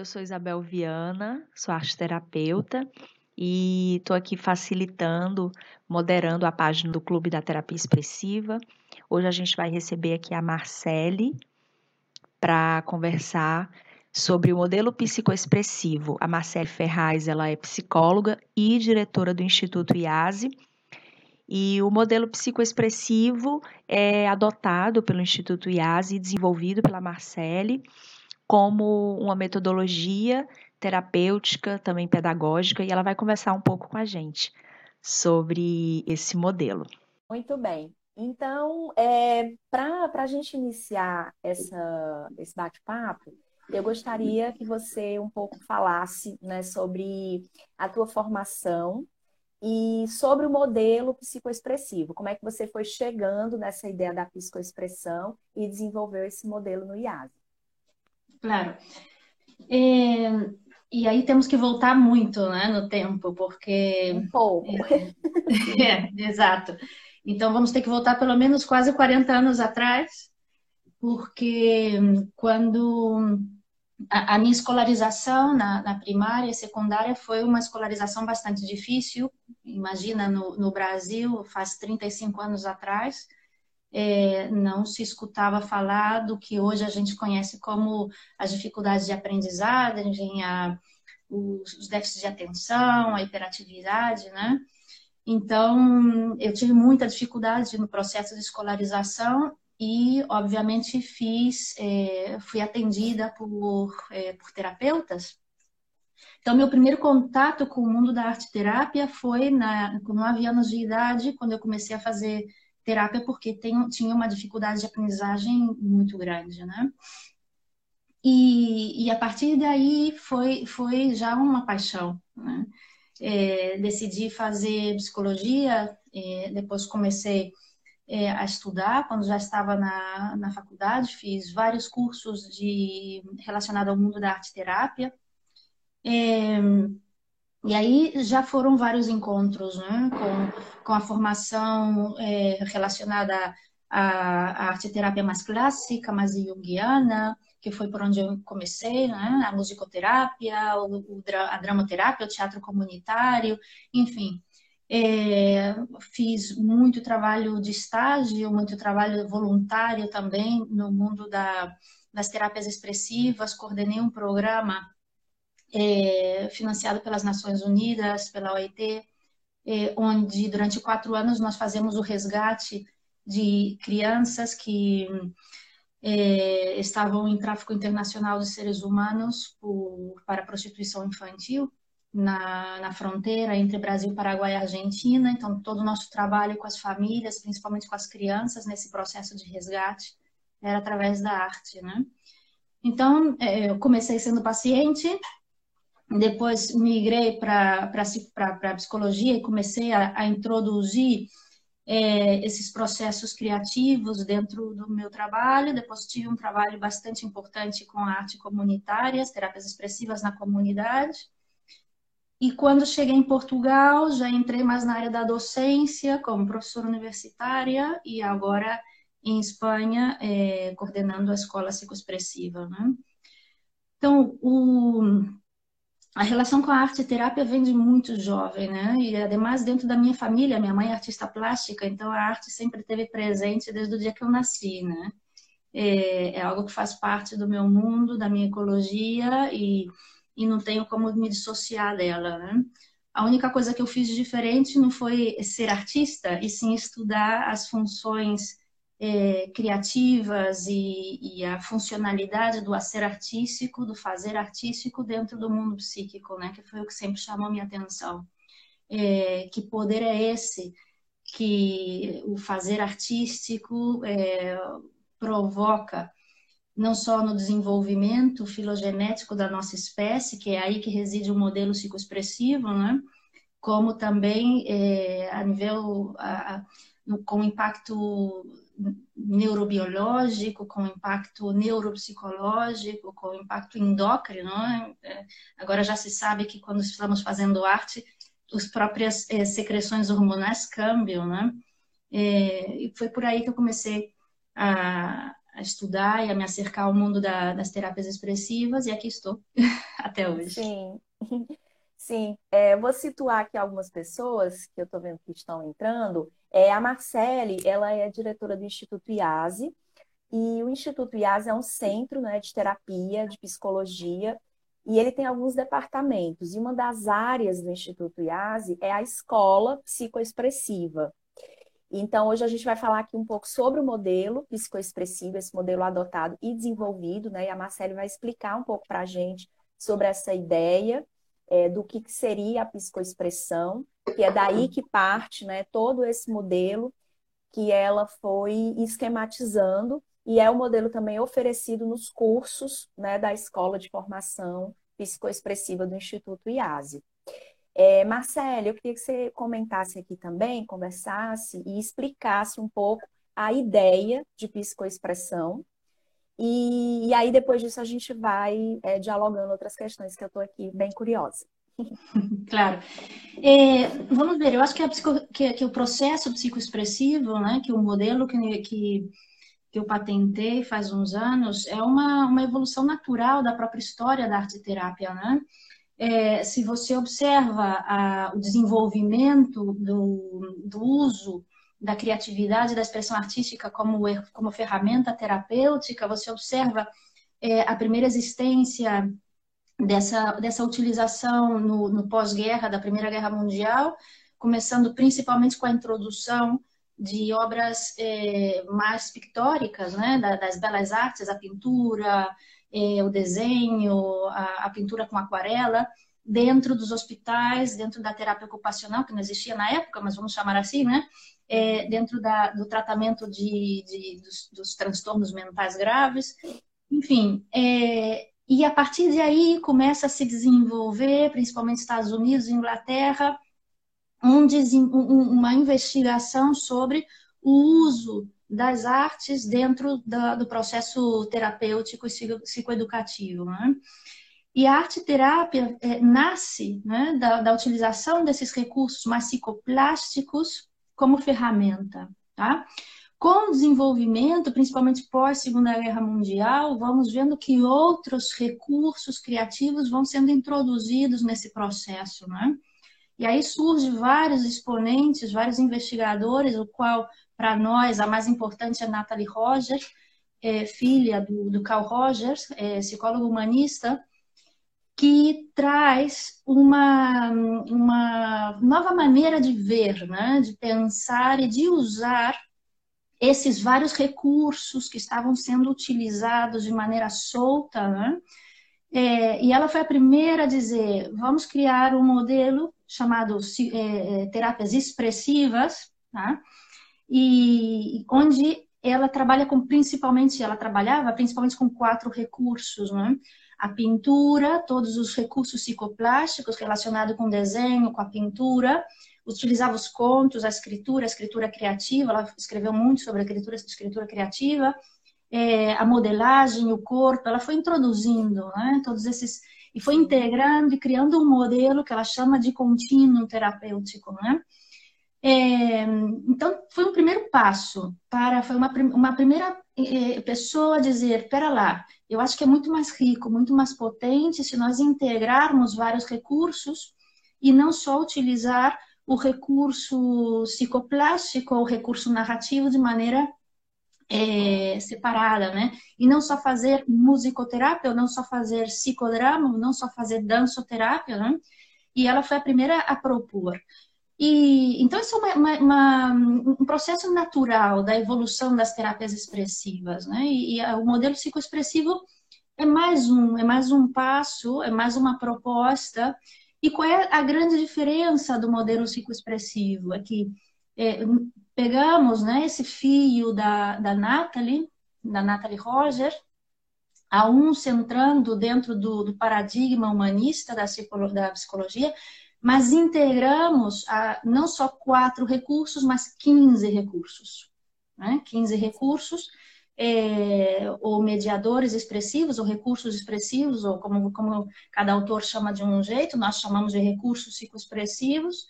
eu sou Isabel Viana, sou arteterapeuta e estou aqui facilitando, moderando a página do Clube da Terapia Expressiva. Hoje a gente vai receber aqui a Marcele para conversar sobre o modelo psicoexpressivo. A Marcele Ferraz, ela é psicóloga e diretora do Instituto IASE. E o modelo psicoexpressivo é adotado pelo Instituto IASE e desenvolvido pela Marcele como uma metodologia terapêutica, também pedagógica, e ela vai conversar um pouco com a gente sobre esse modelo. Muito bem. Então, é, para a gente iniciar essa, esse bate-papo, eu gostaria que você um pouco falasse né, sobre a tua formação e sobre o modelo psicoexpressivo. Como é que você foi chegando nessa ideia da psicoexpressão e desenvolveu esse modelo no IAS? Claro. É, e aí temos que voltar muito né, no tempo, porque. Um pouco. É, é, exato. Então vamos ter que voltar pelo menos quase 40 anos atrás, porque quando a, a minha escolarização na, na, primária e secundária foi uma escolarização bastante difícil. Imagina, no, no Brasil, faz 35 anos atrás, é, não se escutava falar do que hoje a gente conhece como as dificuldades de aprendizagem, a, os, déficits de atenção, a hiperatividade, né? Então, eu tive muita dificuldade no processo de escolarização e, obviamente, fiz, é, fui atendida por, é, por terapeutas. Então, meu primeiro contato com o mundo da arte terapia foi na, com 9 anos de idade, quando eu comecei a fazer terapia porque tem, tinha uma dificuldade de aprendizagem muito grande, né? E, e a partir daí foi, foi já uma paixão, né? É, decidi fazer psicologia, é, depois comecei é, a estudar, quando já estava na, na faculdade, fiz vários cursos de relacionados ao mundo da arte terapia. E aí já foram vários encontros né, com, com a formação é, relacionada à, à arte-terapia mais clássica, mais junguiana, que foi por onde eu comecei, né, a musicoterapia, o, o, a dramoterapia, o teatro comunitário, enfim. É, fiz muito trabalho de estágio, muito trabalho voluntário também no mundo da, das terapias expressivas, coordenei um programa é, financiado pelas Nações Unidas, pela OIT, é, onde durante quatro anos nós fazemos o resgate de crianças que é, estavam em tráfico internacional de seres humanos por, para prostituição infantil na, na fronteira entre Brasil, Paraguai e Argentina. Então, todo o nosso trabalho com as famílias, principalmente com as crianças, nesse processo de resgate, era através da arte, né? Então, é, eu comecei sendo paciente, depois migrei para a psicologia e comecei a, a introduzir é, esses processos criativos dentro do meu trabalho. Depois tive um trabalho bastante importante com a arte comunitária, as terapias expressivas na comunidade. E quando cheguei em Portugal, já entrei mais na área da docência, como professora universitária, e agora em Espanha, é, coordenando a escola psicoexpressiva. Né? Então, o, a relação com a arte terapia vem de muito jovem, né? E ademais dentro da minha família, minha mãe é artista plástica, então a arte sempre esteve presente desde o dia que eu nasci, né? É, é, algo que faz parte do meu mundo, da minha ecologia e, e não tenho como me dissociar dela, né? A única coisa que eu fiz diferente não foi ser artista, e sim estudar as funções é, criativas e, e, a funcionalidade do ser artístico, do fazer artístico dentro do mundo psíquico, né? Que foi o que sempre chamou minha atenção. É, que poder é esse que o fazer artístico é, provoca não só no desenvolvimento filogenético da nossa espécie, que é aí que reside o modelo psicoexpressivo, né? como também é, a nível a, no, com impacto neurobiológico, com impacto neuropsicológico, com impacto endócrino. Né? É, agora já se sabe que quando estamos fazendo arte, as próprias é, secreções hormonais cambiam, né? É, e foi por aí que eu comecei a, estudar e a me acercar ao mundo da, das terapias expressivas, e aqui estou até hoje. Sim, sim. É, vou situar aqui algumas pessoas que eu estou vendo que estão entrando. É, a Marcele, ela é diretora do Instituto IASE, e o Instituto IASE é um centro né, de terapia, de psicologia, e ele tem alguns departamentos. E uma das áreas do Instituto IASE é a escola psicoexpressiva. Então, hoje a gente vai falar aqui um pouco sobre o modelo psicoexpressivo, esse modelo adotado e desenvolvido, né? E a Marcele vai explicar um pouco para a gente sobre essa ideia é, do que, que seria a psicoexpressão, que é daí que parte, né? Todo esse modelo que ela foi esquematizando e é o modelo também oferecido nos cursos né, da Escola de Formação Psicoexpressiva do Instituto IASE. É, eu queria que você comentasse aqui também, conversasse e explicasse um pouco a ideia de psicoexpressão. E, e aí, depois disso, a gente vai é, dialogando outras questões que eu estou aqui bem curiosa. Claro. É, vamos ver, eu acho que, psico, que, que, o processo psicoexpressivo, né, que o modelo que, que, que eu patentei faz uns anos, é uma, uma evolução natural da própria história da arte terapia, né? é, se você observa a, o desenvolvimento do, do uso da criatividade, da expressão artística como, como ferramenta terapêutica, você observa é, a primeira existência dessa, dessa utilização no, no pós-guerra, da Primeira Guerra Mundial, começando principalmente com a introdução de obras é, mais pictóricas, né, das belas artes, a pintura, é, o desenho, a, a, pintura com aquarela, dentro dos hospitais, dentro da terapia ocupacional, que não existia na época, mas vamos chamar assim, né? É, dentro da, do tratamento de, de dos, dos, transtornos mentais graves, enfim. É, e a partir de aí começa a se desenvolver, principalmente Estados Unidos Inglaterra, um, uma investigação sobre o uso das artes dentro da, do processo terapêutico e psicoeducativo. Né? E a arte-terapia é, nasce né, da, da, utilização desses recursos mais psicoplásticos como ferramenta. Tá? Com o desenvolvimento, principalmente pós-Segunda Guerra Mundial, vamos vendo que outros recursos criativos vão sendo introduzidos nesse processo. Né? E aí surgem vários exponentes, vários investigadores, o qual para nós, a mais importante é Natalie Rogers, é, filha do, do Carl Rogers, é, psicólogo humanista, que traz uma, uma nova maneira de ver, né? de pensar e de usar esses vários recursos que estavam sendo utilizados de maneira solta. Né? É, e ela foi a primeira a dizer: vamos criar um modelo chamado é, é terapias expressivas, tá? e onde ela trabalha com principalmente, ela trabalhava principalmente com quatro recursos, né? A pintura, todos os recursos psicoplásticos relacionados com desenho, com a pintura, utilizava os contos, a escritura, a escritura criativa, ela escreveu muito sobre a escritura, escritura criativa, é, a modelagem, o corpo, ela foi introduzindo, né? Todos esses e foi integrando e criando um modelo que ela chama de contínuo terapêutico, né? É, então, foi um primeiro passo para, foi uma, uma primeira é, pessoa a dizer, pera lá, eu acho que é muito mais rico, muito mais potente se nós integrarmos vários recursos e não só utilizar o recurso psicoplástico ou o recurso narrativo de maneira é, separada, né? E não só fazer musicoterapia, não só fazer psicodrama, não só fazer dançoterapia, né? E ela foi a primeira a propor. E, então, isso é uma, uma, um processo natural da evolução das terapias expressivas, né? E, e, o modelo psicoexpressivo é mais um, é mais um passo, é mais uma proposta. E qual é a grande diferença do modelo psicoexpressivo? É que é, pegamos né, esse fio da, da Natalie, da Natalie Roger, a um centrando dentro do, do paradigma humanista da psicologia, mas integramos a, não só quatro recursos, mas 15 recursos. Né? 15 recursos, é, ou mediadores expressivos, ou recursos expressivos, ou como, como cada autor chama de um jeito, nós chamamos de recursos psicoexpressivos,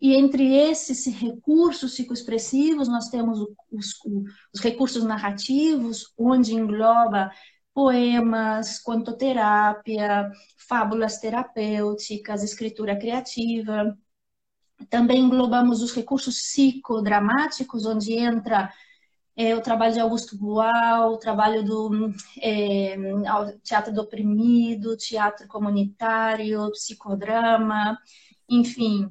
e entre esses recursos psicoexpressivos, nós temos os, os recursos narrativos, onde engloba poemas, contoterapia, fábulas terapêuticas, escritura criativa. Também englobamos os recursos psicodramáticos, onde entra é, o trabalho de Augusto Boal, o trabalho do é, teatro do oprimido, teatro comunitário, psicodrama, enfim,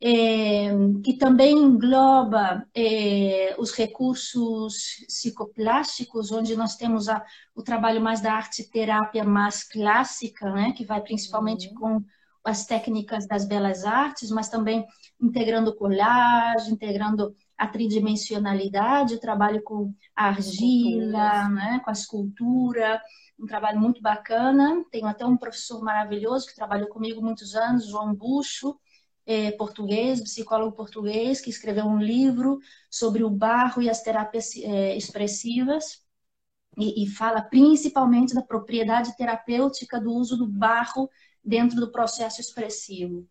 é, que também engloba é, os recursos psicoplásticos, onde nós temos a, o trabalho mais da arte-terapia mais clássica, né, que vai principalmente uhum. com as técnicas das belas artes, mas também integrando colagem, integrando a tridimensionalidade, o trabalho com a argila, né, com a escultura, um trabalho muito bacana. Tenho até um professor maravilhoso que trabalhou comigo muitos anos, João Bucho, é, português, psicólogo português, que escreveu um livro sobre o barro e as terapias é, expressivas, e, e, fala principalmente da propriedade terapêutica do uso do barro dentro do processo expressivo.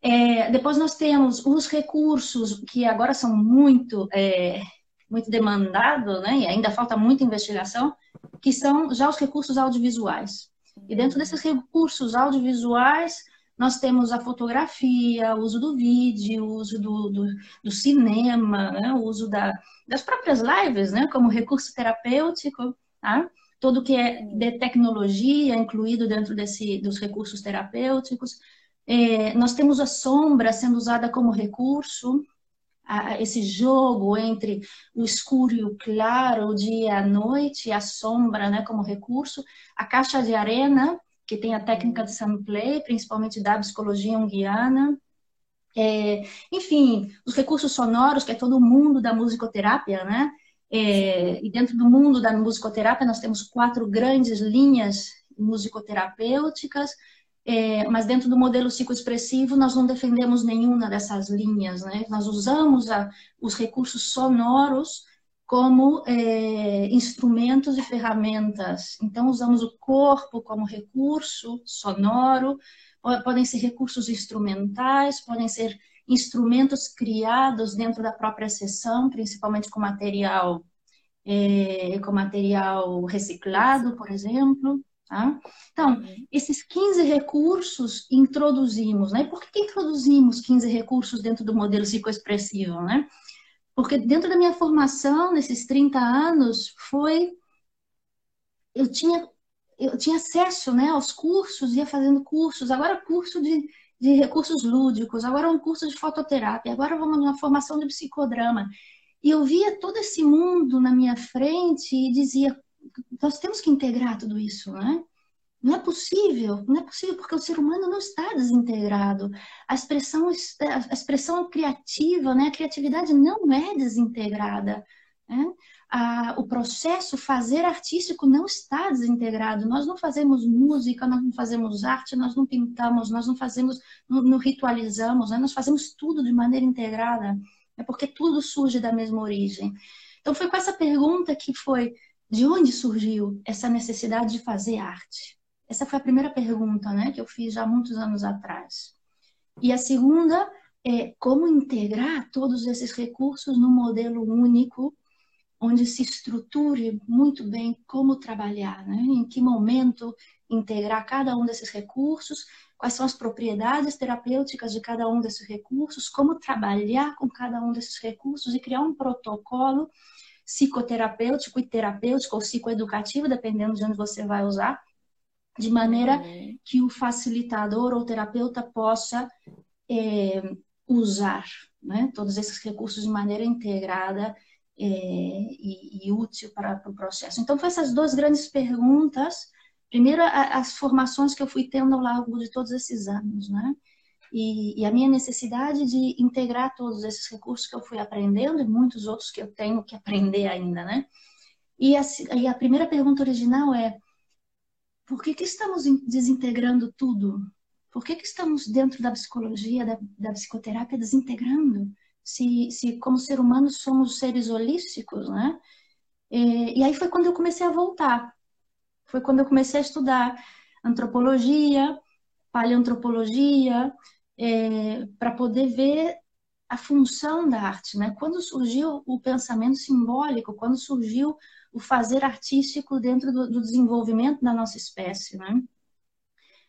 É, depois nós temos os recursos que agora são muito é, muito demandados, né? E ainda falta muita investigação, que são já os recursos audiovisuais. E dentro desses recursos audiovisuais nós temos a fotografia, o uso do vídeo, o uso do, do, do cinema, né? o uso da, das próprias lives, né? como recurso terapêutico, tá? todo que é de tecnologia incluído dentro desse, dos recursos terapêuticos. É, nós temos a sombra sendo usada como recurso, a, esse jogo entre o escuro e o claro, o dia e a noite, a sombra né, como recurso, a caixa de arena, que tem a técnica de samplay, principalmente da psicologia junguiana. É, enfim, os recursos sonoros, que é todo o mundo da musicoterapia, né? É, e dentro do mundo da musicoterapia, nós temos quatro grandes linhas musicoterapêuticas, é, mas dentro do modelo psicoexpressivo, nós não defendemos nenhuma dessas linhas, né? Nós usamos a, os recursos sonoros como é, instrumentos e ferramentas. Então, usamos o corpo como recurso sonoro, podem ser recursos instrumentais, podem ser instrumentos criados dentro da própria sessão, principalmente com material, é, com material reciclado, por exemplo. Tá? Então, uhum. esses 15 recursos introduzimos, né? Por que introduzimos 15 recursos dentro do modelo psicoexpressivo, né? Porque dentro da minha formação, nesses 30 anos, foi. Eu tinha, eu tinha acesso né, aos cursos, ia fazendo cursos, agora curso de, de recursos lúdicos, agora um curso de fototerapia, agora vamos numa formação de psicodrama. E eu via todo esse mundo na minha frente e dizia: nós temos que integrar tudo isso, né? Não é possível, não é possível porque o ser humano não está desintegrado. A expressão, a expressão criativa, né? a criatividade não é desintegrada. Né? O processo fazer artístico não está desintegrado. Nós não fazemos música, nós não fazemos arte, nós não pintamos, nós não fazemos, não, não ritualizamos, né? nós fazemos tudo de maneira integrada. É porque tudo surge da mesma origem. Então foi com essa pergunta que foi de onde surgiu essa necessidade de fazer arte. Essa foi a primeira pergunta, né, que eu fiz já muitos anos atrás. E a segunda é como integrar todos esses recursos num modelo único, onde se estruture muito bem como trabalhar, né? em que momento integrar cada um desses recursos, quais são as propriedades terapêuticas de cada um desses recursos, como trabalhar com cada um desses recursos e criar um protocolo psicoterapêutico e terapêutico ou psicoeducativo, dependendo de onde você vai usar, de maneira uhum. que o facilitador ou terapeuta possa é, usar né, todos esses recursos de maneira integrada é, e, e, útil para, para, o processo. Então, foram essas duas grandes perguntas. Primeiro, a, as formações que eu fui tendo ao longo de todos esses anos, né? E, e, a minha necessidade de integrar todos esses recursos que eu fui aprendendo e muitos outros que eu tenho que aprender ainda, né? E a, e a primeira pergunta original é por que, que estamos desintegrando tudo? Por que, que estamos dentro da psicologia, da, da psicoterapia, desintegrando? Se, se, como ser humano, somos seres holísticos, né? E, e aí foi quando eu comecei a voltar. Foi quando eu comecei a estudar antropologia, paleoantropologia, é, para poder ver a função da arte, né? Quando surgiu o pensamento simbólico, quando surgiu o fazer artístico dentro do, do desenvolvimento da nossa espécie, né?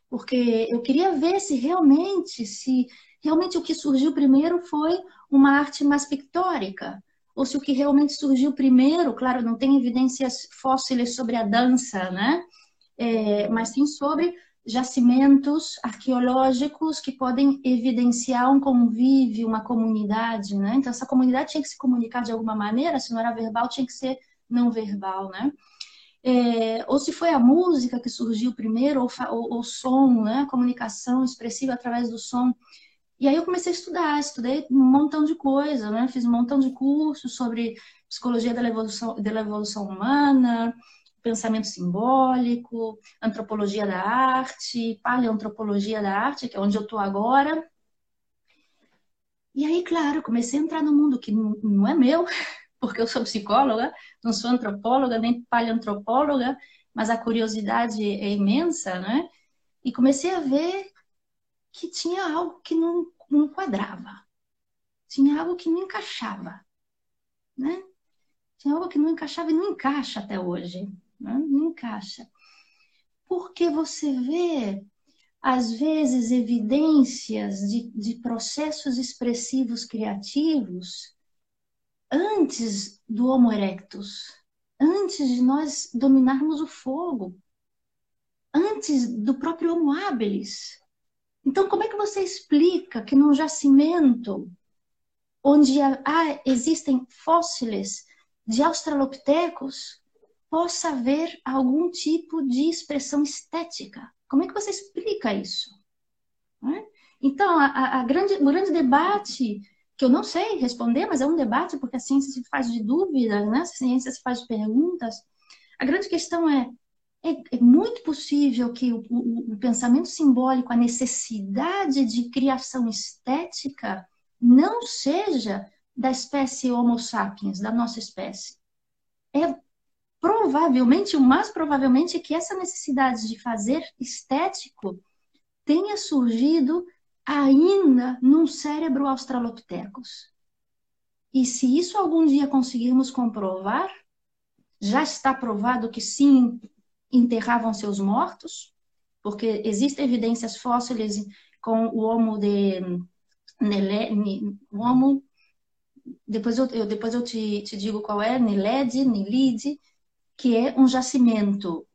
Porque eu queria ver se realmente, se realmente o que surgiu primeiro foi uma arte mais pictórica, ou se o que realmente surgiu primeiro, claro, não tem evidências fósseis sobre a dança, né? É, mas sim sobre jacimentos arqueológicos que podem evidenciar um convívio, uma comunidade, né? Então essa comunidade tinha que se comunicar de alguma maneira, se não era verbal, tinha que ser não verbal, né? É, ou se foi a música que surgiu primeiro, ou o som, né? Comunicação expressiva através do som. E aí eu comecei a estudar, estudei um montão de coisa, né? Fiz um montão de cursos sobre psicologia da evolução, da evolução humana, pensamento simbólico, antropologia da arte, paleoantropologia da arte, que é onde eu estou agora. E aí, claro, comecei a entrar no mundo que não é meu, porque eu sou psicóloga, não sou antropóloga nem paleoantropóloga, mas a curiosidade é imensa, né? E comecei a ver que tinha algo que não, não quadrava, tinha algo que não encaixava, né? Tinha algo que não encaixava e não encaixa até hoje, né? não encaixa. Porque você vê, às vezes, evidências de, de processos expressivos criativos antes do Homo erectus, antes de nós dominarmos o fogo, antes do próprio Homo habilis. Então, como é que você explica que num jacimento onde há, existem fósseis de australopithecus possa haver algum tipo de expressão estética? Como é que você explica isso? É? Então, a, a grande, o grande debate que eu não sei responder, mas é um debate porque a ciência se faz de dúvidas, né? A ciência se faz de perguntas. A grande questão é é, é muito possível que o, o, o, pensamento simbólico, a necessidade de criação estética, não seja da espécie Homo sapiens, da nossa espécie. É provavelmente, o mais provavelmente, que essa necessidade de fazer estético tenha surgido ainda num cérebro australopithecus. E se isso algum dia conseguirmos comprovar, já está provado que sim, enterravam seus mortos, porque existem evidências fósseis com o Homo de Nele, o Homo, depois eu, eu depois eu te, te, digo qual é, Nilede, Nilide, que é um jacimento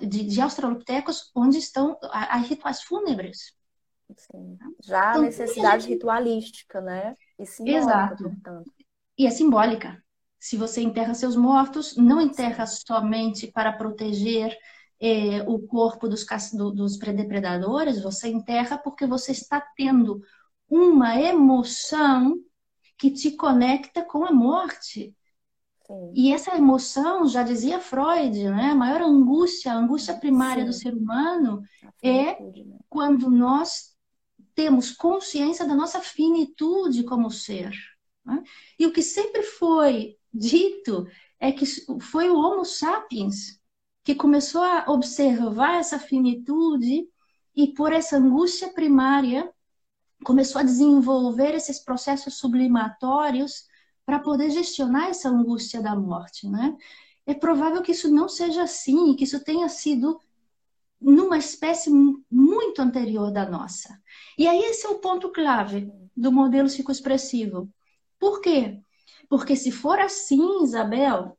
de, de australopitecos onde estão as rituais fúnebres. Sim. Já então, a necessidade gente... ritualística, né? E simbólica, Exato. Portanto. E é simbólica. Se você enterra seus mortos, não enterra somente para proteger eh, o corpo dos, do, dos predepredadores, você enterra porque você está tendo uma emoção que te conecta com a morte. Sim. E essa emoção, já dizia Freud, né? a maior angústia, a angústia primária Sim. do ser humano é né? quando nós temos consciência da nossa finitude como ser. Né? E o que sempre foi dito é que foi o Homo sapiens que começou a observar essa finitude e por essa angústia primária começou a desenvolver esses processos sublimatórios para poder gestionar essa angústia da morte, né? É provável que isso não seja assim, que isso tenha sido numa espécie muito anterior da nossa. E aí esse é o ponto clave do modelo psicoexpressivo. Por quê? Porque se for assim, Isabel,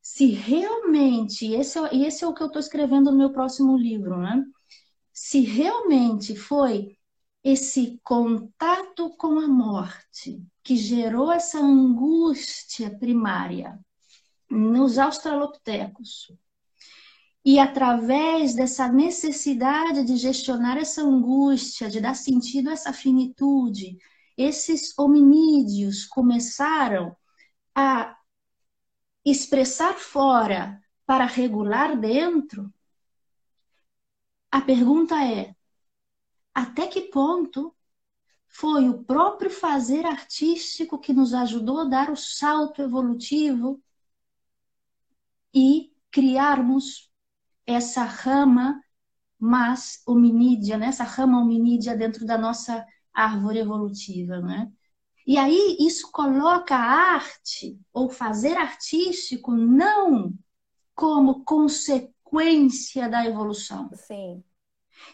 se realmente, esse é, esse é o que eu estou escrevendo no meu próximo livro, né? Se realmente foi esse contato com a morte que gerou essa angústia primária nos australopitecos, e através dessa necessidade de gestionar essa angústia, de dar sentido a essa finitude, esses hominídeos começaram a expressar fora para regular dentro, a pergunta é: até que ponto foi o próprio fazer artístico que nos ajudou a dar o salto evolutivo e criarmos essa rama mas hominídea, né? essa rama hominídea dentro da nossa árvore evolutiva, né? E aí isso coloca a arte ou fazer artístico não como consequência da evolução. Sim.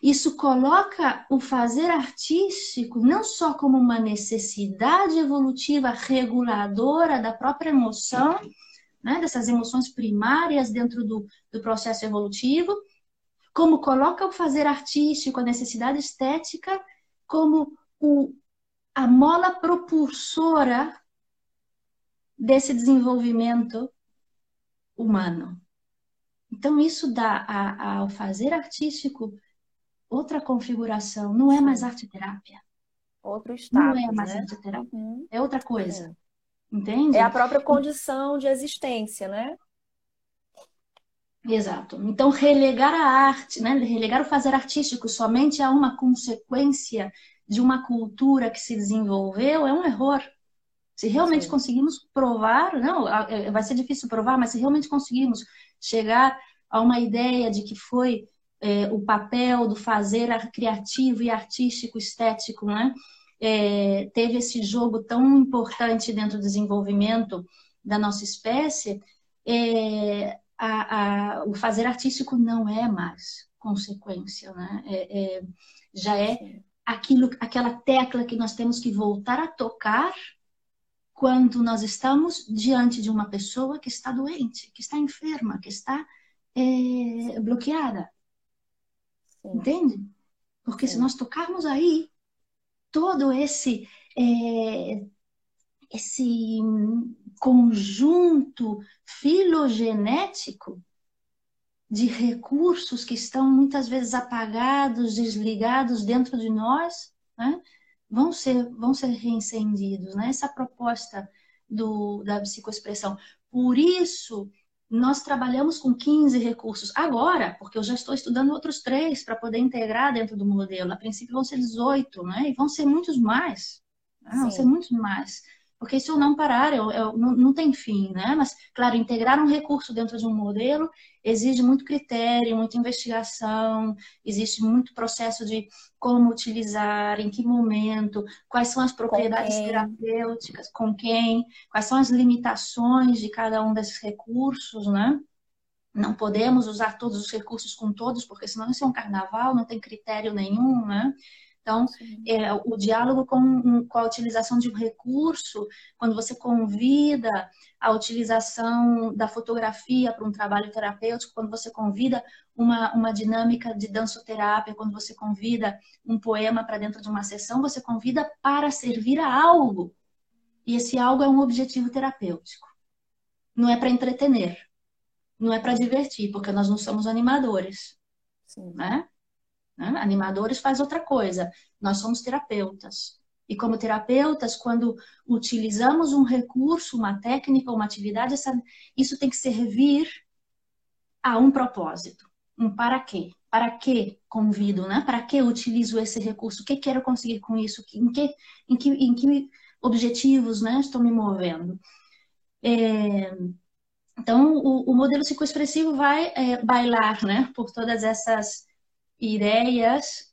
Isso coloca o fazer artístico não só como uma necessidade evolutiva reguladora da própria emoção, né, dessas emoções primárias dentro do, do processo evolutivo, como coloca o fazer artístico, a necessidade estética, como o, a mola propulsora desse desenvolvimento humano. Então, isso dá a, ao fazer artístico outra configuração, não é mais arte terapia. Outro estado. Não é mais né? arte terapia. Uhum. É outra coisa. Entende? É a própria condição de existência, né? Exato. Então, relegar a arte, né? relegar o fazer artístico somente a uma consequência de uma cultura que se desenvolveu é um erro. Se realmente Sim. conseguimos provar, não, é, vai ser difícil provar, mas se realmente conseguimos chegar a uma ideia de que foi é, o papel do fazer criativo e artístico, estético, né? É, teve esse jogo tão importante dentro do desenvolvimento da nossa espécie, é, a, a, o fazer artístico não é mais consequência, né? É, é, já é aquilo, aquela tecla que nós temos que voltar a tocar quando nós estamos diante de uma pessoa que está doente, que está enferma, que está é, bloqueada. Sim. Entende? Porque Sim. se nós tocarmos aí, todo esse é, esse conjunto filogenético de recursos que estão muitas vezes apagados, desligados dentro de nós, né? vão ser vão ser reincendidos, né? Essa proposta do, da psicoexpressão. Por isso nós trabalhamos com 15 recursos. Agora, porque eu já estou estudando outros três para poder integrar dentro do modelo. A princípio vão ser 18, né? E vão ser muitos mais. Né? Vão ser muitos mais. Porque se eu não parar, eu, eu não, não, tem fim, né? Mas, claro, integrar um recurso dentro de um modelo exige muito critério, muita investigação, existe muito processo de como utilizar, em que momento, quais são as propriedades terapêuticas, com quem, quais são as limitações de cada um desses recursos, né? Não podemos usar todos os recursos com todos, porque senão isso é um carnaval, não tem critério nenhum, né? Então, é, o diálogo com, com a utilização de um recurso, quando você convida a utilização da fotografia para um trabalho terapêutico, quando você convida uma, uma dinâmica de dançoterapia, quando você convida um poema para dentro de uma sessão, você convida para servir a algo. E esse algo é um objetivo terapêutico. Não é para entretener, não é para divertir, porque nós não somos animadores. Sim. Né? Né? Animadores faz outra coisa. Nós somos terapeutas. E como terapeutas, quando utilizamos um recurso, uma técnica, uma atividade, essa, isso tem que servir a um propósito. Um para quê? Para que convido, né? Para que utilizo esse recurso? O que quero conseguir com isso? Em que, em que, em que objetivos né, estou me movendo? É, então, o, o, modelo psicoexpressivo vai é, bailar né, por todas essas ideias,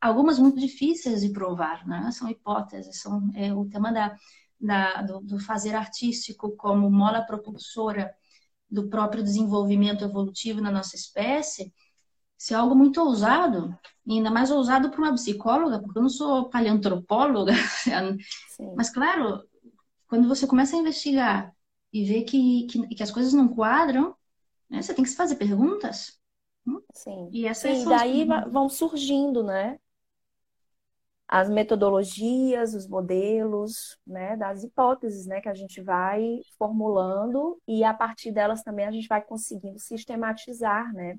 algumas muito difíceis de provar, né? São hipóteses, são é, o tema da, da do, do, fazer artístico como mola propulsora do próprio desenvolvimento evolutivo na nossa espécie, se é algo muito ousado, ainda mais ousado para uma psicóloga, porque eu não sou paleantropóloga, mas claro, quando você começa a investigar e vê que, que, que as coisas não quadram, né, você tem que se fazer perguntas. Sim. E, essas e daí vão surgindo, né? As metodologias, os modelos, né, das hipóteses, né, que a gente vai formulando e a partir delas também a gente vai conseguindo sistematizar, né,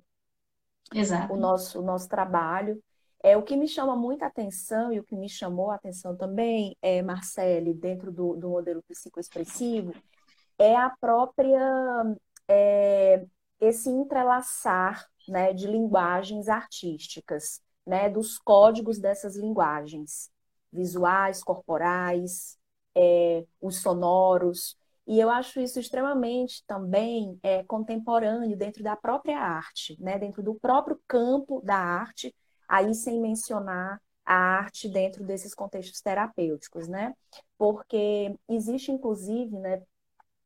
Exato. o nosso, o nosso trabalho. É, o que me chama muita atenção e o que me chamou a atenção também, é, Marcele, dentro do, do modelo psicoexpressivo, é a própria, é, esse entrelaçar né, de linguagens artísticas, né, dos códigos dessas linguagens, visuais, corporais, é, os sonoros. E eu acho isso extremamente também é, contemporâneo dentro da própria arte, né, dentro do próprio campo da arte, aí sem mencionar a arte dentro desses contextos terapêuticos, né? Porque existe, inclusive, né,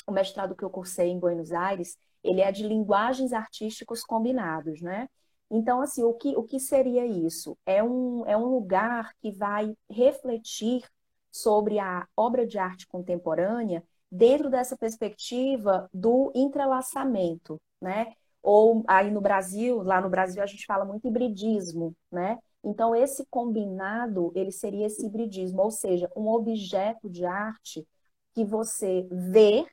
o mestrado que eu cursei em Buenos Aires, ele é de linguagens artísticos combinados, né? Então, assim, o que, o que seria isso? É um, é um lugar que vai refletir sobre a obra de arte contemporânea dentro dessa perspectiva do entrelaçamento, né? Ou aí no Brasil, lá no Brasil a gente fala muito hibridismo, né? Então esse combinado, ele seria esse hibridismo, ou seja, um objeto de arte que você vê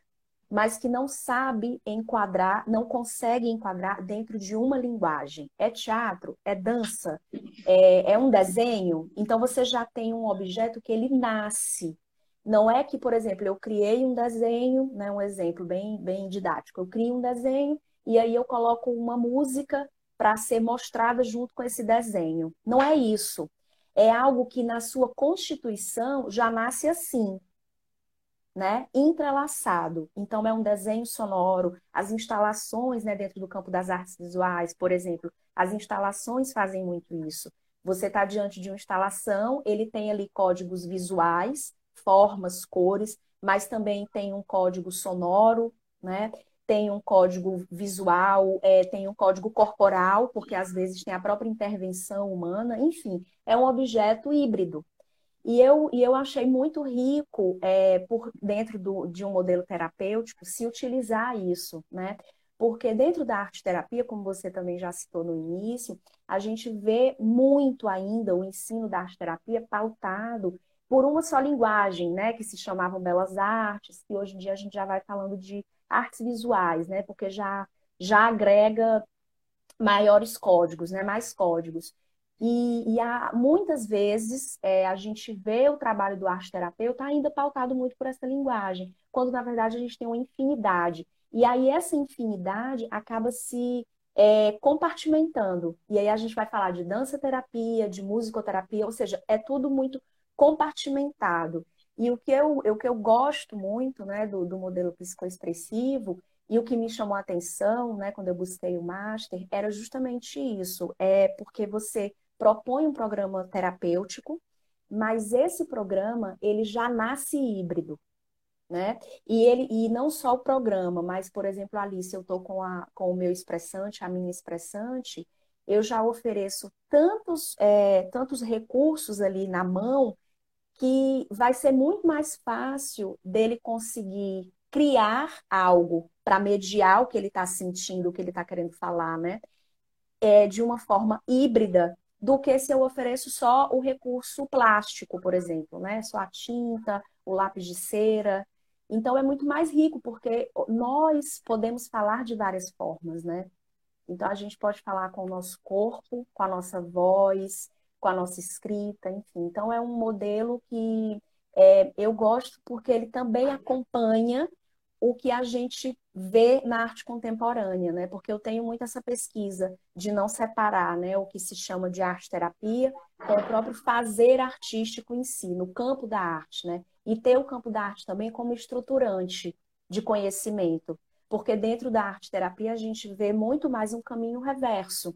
mas que não sabe enquadrar, não consegue enquadrar dentro de uma linguagem. É teatro, é dança, é, é, um desenho. Então você já tem um objeto que ele nasce. Não é que, por exemplo, eu criei um desenho, né, um exemplo bem, bem didático. Eu crio um desenho e aí eu coloco uma música para ser mostrada junto com esse desenho. Não é isso. É algo que na sua constituição já nasce assim né, entrelaçado. Então, é um desenho sonoro, as instalações né, dentro do campo das artes visuais, por exemplo, as instalações fazem muito isso. Você está diante de uma instalação, ele tem ali códigos visuais, formas, cores, mas também tem um código sonoro, né? tem um código visual, é, tem um código corporal, porque às vezes tem a própria intervenção humana, enfim, é um objeto híbrido. E eu, e eu achei muito rico, é, por dentro do, de um modelo terapêutico, se utilizar isso, né? Porque dentro da arte terapia, como você também já citou no início, a gente vê muito ainda o ensino da arte terapia pautado por uma só linguagem, né? Que se chamavam belas artes, e hoje em dia a gente já vai falando de artes visuais, né? Porque já, já agrega maiores códigos, né? Mais códigos. E, e há, muitas vezes é, a gente vê o trabalho do arte terapeuta ainda pautado muito por essa linguagem, quando na verdade a gente tem uma infinidade. E aí essa infinidade acaba se é, compartimentando. E aí a gente vai falar de dança terapia, de musicoterapia, ou seja, é tudo muito compartimentado. E o que eu, o que eu gosto muito né, do, do modelo psicoexpressivo e o que me chamou a atenção né, quando eu busquei o Master era justamente isso, é porque você propõe um programa terapêutico, mas esse programa ele já nasce híbrido, né? E ele e não só o programa, mas por exemplo, ali se eu estou com, a, com o meu expressante, a minha expressante, eu já ofereço tantos, é, tantos recursos ali na mão que vai ser muito mais fácil dele conseguir criar algo para mediar o que ele está sentindo, o que ele está querendo falar, né? É, de uma forma híbrida do que se eu ofereço só o recurso plástico, por exemplo, né? Só a tinta, o lápis de cera. Então é muito mais rico, porque nós podemos falar de várias formas, né? Então a gente pode falar com o nosso corpo, com a nossa voz, com a nossa escrita, enfim. Então é um modelo que é, eu gosto porque ele também acompanha o que a gente vê na arte contemporânea, né? Porque eu tenho muito essa pesquisa de não separar, né, o que se chama de arte terapia com o próprio fazer artístico em si, no campo da arte, né? E ter o campo da arte também como estruturante de conhecimento, porque dentro da arte terapia a gente vê muito mais um caminho reverso,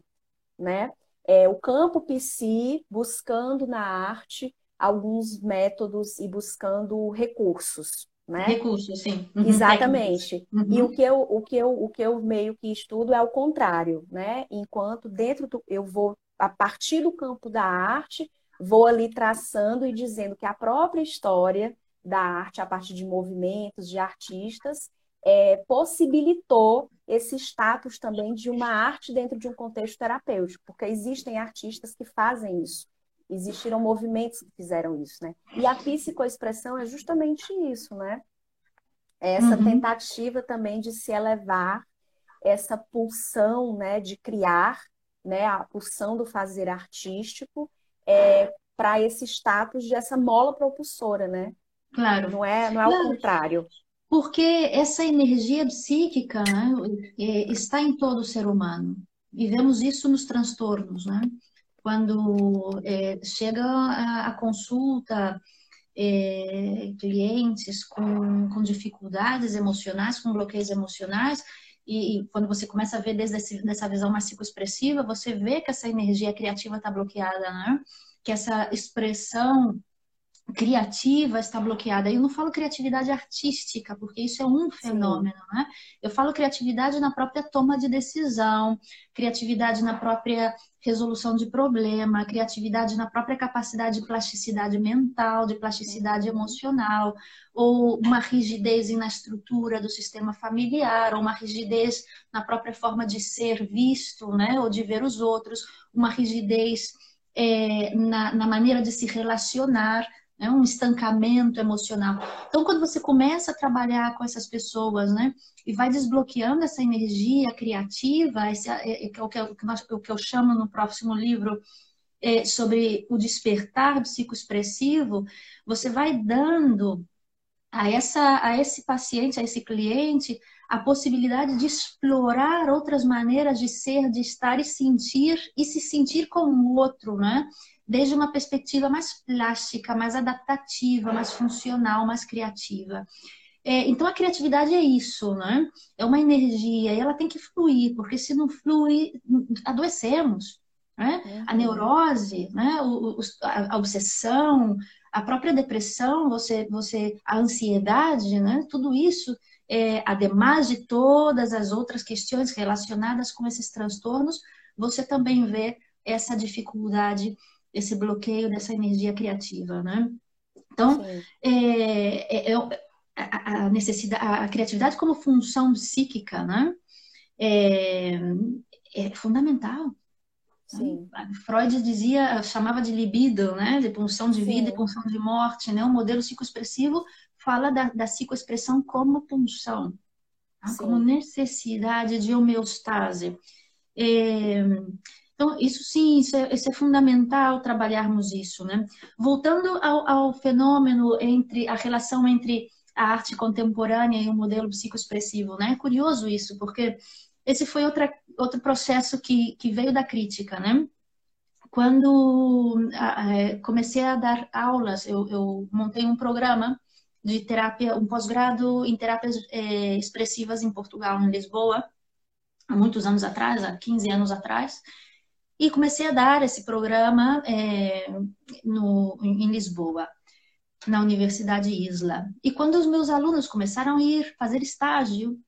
né? É o campo psi buscando na arte alguns métodos e buscando recursos, né? Recursos, sim. Uhum. Exatamente. Uhum. E o que, eu, o, que eu, o que eu meio que estudo é o contrário, né? Enquanto dentro do. Eu vou, a partir do campo da arte, vou ali traçando e dizendo que a própria história da arte, a partir de movimentos, de artistas, é, possibilitou esse status também de uma arte dentro de um contexto terapêutico, porque existem artistas que fazem isso. Existiram movimentos que fizeram isso, né? E a psicoexpressão é justamente isso, né? Essa uhum. tentativa também de se elevar, essa pulsão, né, de criar, né, a pulsão do fazer artístico, é, para esse status de essa mola propulsora, né? Claro. Não é, não é claro. o contrário. Porque essa energia psíquica né, é, está em todo ser humano. E vemos isso nos transtornos, né? Quando é, chega a, a consulta é, clientes com, com dificuldades emocionais, com bloqueios emocionais, e, e, quando você começa a ver desde esse, dessa visão mais psicoexpressiva, você vê que essa energia criativa está bloqueada, né? que essa expressão criativa está bloqueada. Eu não falo criatividade artística, porque isso é um fenômeno, Sim. né? Eu falo criatividade na própria toma de decisão, criatividade na própria resolução de problema, criatividade na própria capacidade de plasticidade mental, de plasticidade uhum. emocional, ou uma rigidez na estrutura do sistema familiar, ou uma rigidez na própria forma de ser visto, né? Ou de ver os outros, uma rigidez é, na, na maneira de se relacionar né? um estancamento emocional. Então, quando você começa a trabalhar com essas pessoas, né, e vai desbloqueando essa energia criativa, esse, é, é, é, o, que eu, o que eu chamo no próximo livro é, sobre o despertar psicoexpressivo, você vai dando a, essa, a esse paciente, a esse cliente, a possibilidade de explorar outras maneiras de ser, de estar e sentir, e se sentir como o outro, né? Desde uma perspectiva mais plástica, mais adaptativa, mais funcional, mais criativa. É, então a criatividade é isso, né? É uma energia e ela tem que fluir, porque se não flui, adoecemos. Né? Uhum. A neurose, né? O, o, a, obsessão, a própria depressão, você, você, a ansiedade, né? Tudo isso, é, ademais de todas as outras questões relacionadas com esses transtornos, você também vê essa dificuldade esse bloqueio dessa energia criativa, né? Então, é, é, é, a, necessidade, a criatividade como função psíquica, né? É, é fundamental. Sim. Freud dizia, chamava de libido, né? De pulsão de Sim. vida e pulsão de morte, né? O modelo psicoexpressivo fala da, da psicoexpressão como pulsão, tá? como necessidade de homeostase. É, então, isso sim, isso é, isso é fundamental trabalharmos isso, né? Voltando ao, ao, fenômeno entre a relação entre a arte contemporânea e o modelo psicoexpressivo, né? É curioso isso, porque esse foi outra, outro processo que, que veio da crítica, né? Quando é, comecei a dar aulas, eu, eu montei um programa de terapia, um pós-grado em terapias é, expressivas em Portugal, em Lisboa, há muitos anos atrás, há 15 anos atrás, e comecei a dar esse programa é, no, em Lisboa, na Universidade Isla. E quando os meus alunos começaram a ir fazer estágio,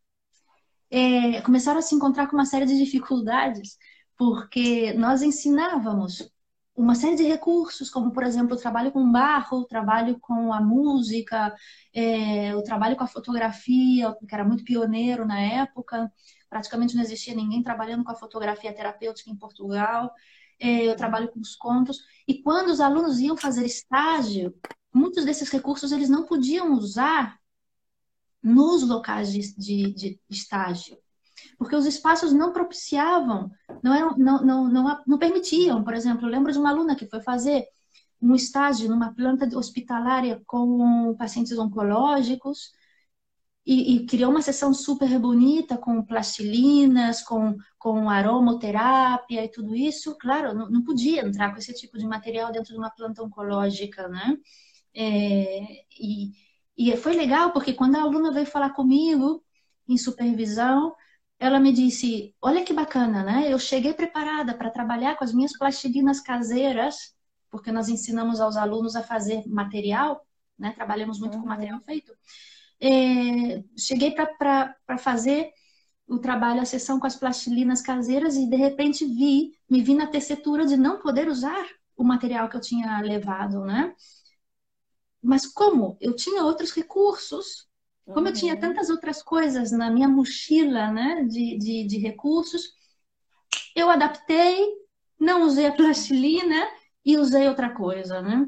é, começaram a se encontrar com uma série de dificuldades, porque nós ensinávamos uma série de recursos, como, por exemplo, o trabalho com barro, o trabalho com a música, é, o trabalho com a fotografia, que era muito pioneiro na época, praticamente não existia ninguém trabalhando com a fotografia terapêutica em Portugal. É, eu trabalho com os contos. E quando os alunos iam fazer estágio, muitos desses recursos eles não podiam usar nos locais de, de, de estágio, porque os espaços não propiciavam, não, eram, não, não, não, não permitiam. Por exemplo, eu lembro de uma aluna que foi fazer um estágio numa planta hospitalária com pacientes oncológicos e, e, criou uma sessão super bonita com plastilinas, com, com aromoterapia e tudo isso. Claro, não, não podia entrar com esse tipo de material dentro de uma planta oncológica, né? É, e, e foi legal porque quando a aluna veio falar comigo em supervisão, ela me disse: Olha que bacana, né? Eu cheguei preparada para trabalhar com as minhas plastilinas caseiras, porque nós ensinamos aos alunos a fazer material, né? Trabalhamos muito uhum. com material feito é, cheguei para fazer o trabalho, a sessão com as plastilinas caseiras e de repente vi, me vi na tessitura de não poder usar o material que eu tinha levado, né? Mas como? Eu tinha outros recursos, como uhum. eu tinha uhum. tantas outras coisas na minha mochila, né, de, de, de recursos, eu adaptei, não usei a plastilina e usei outra coisa, né?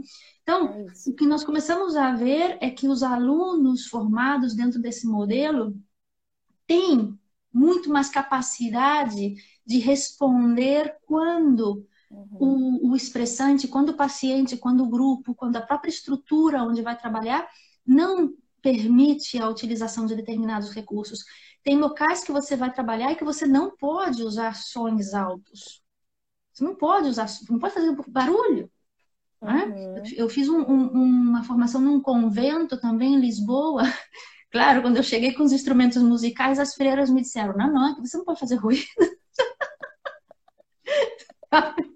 Então, é o que nós começamos a ver é que os alunos formados dentro desse modelo têm muito mais capacidade de responder quando uhum. o, o expressante, quando o paciente, quando o grupo, quando a própria estrutura onde vai trabalhar não permite a utilização de determinados recursos. Tem locais que você vai trabalhar e que você não pode usar sons altos. Você não pode usar, não pode fazer barulho. Né? Uhum. Eu fiz um, um, uma formação num convento também em Lisboa. Claro, quando eu cheguei com os instrumentos musicais, as freiras me disseram: não, não, você não pode fazer ruído.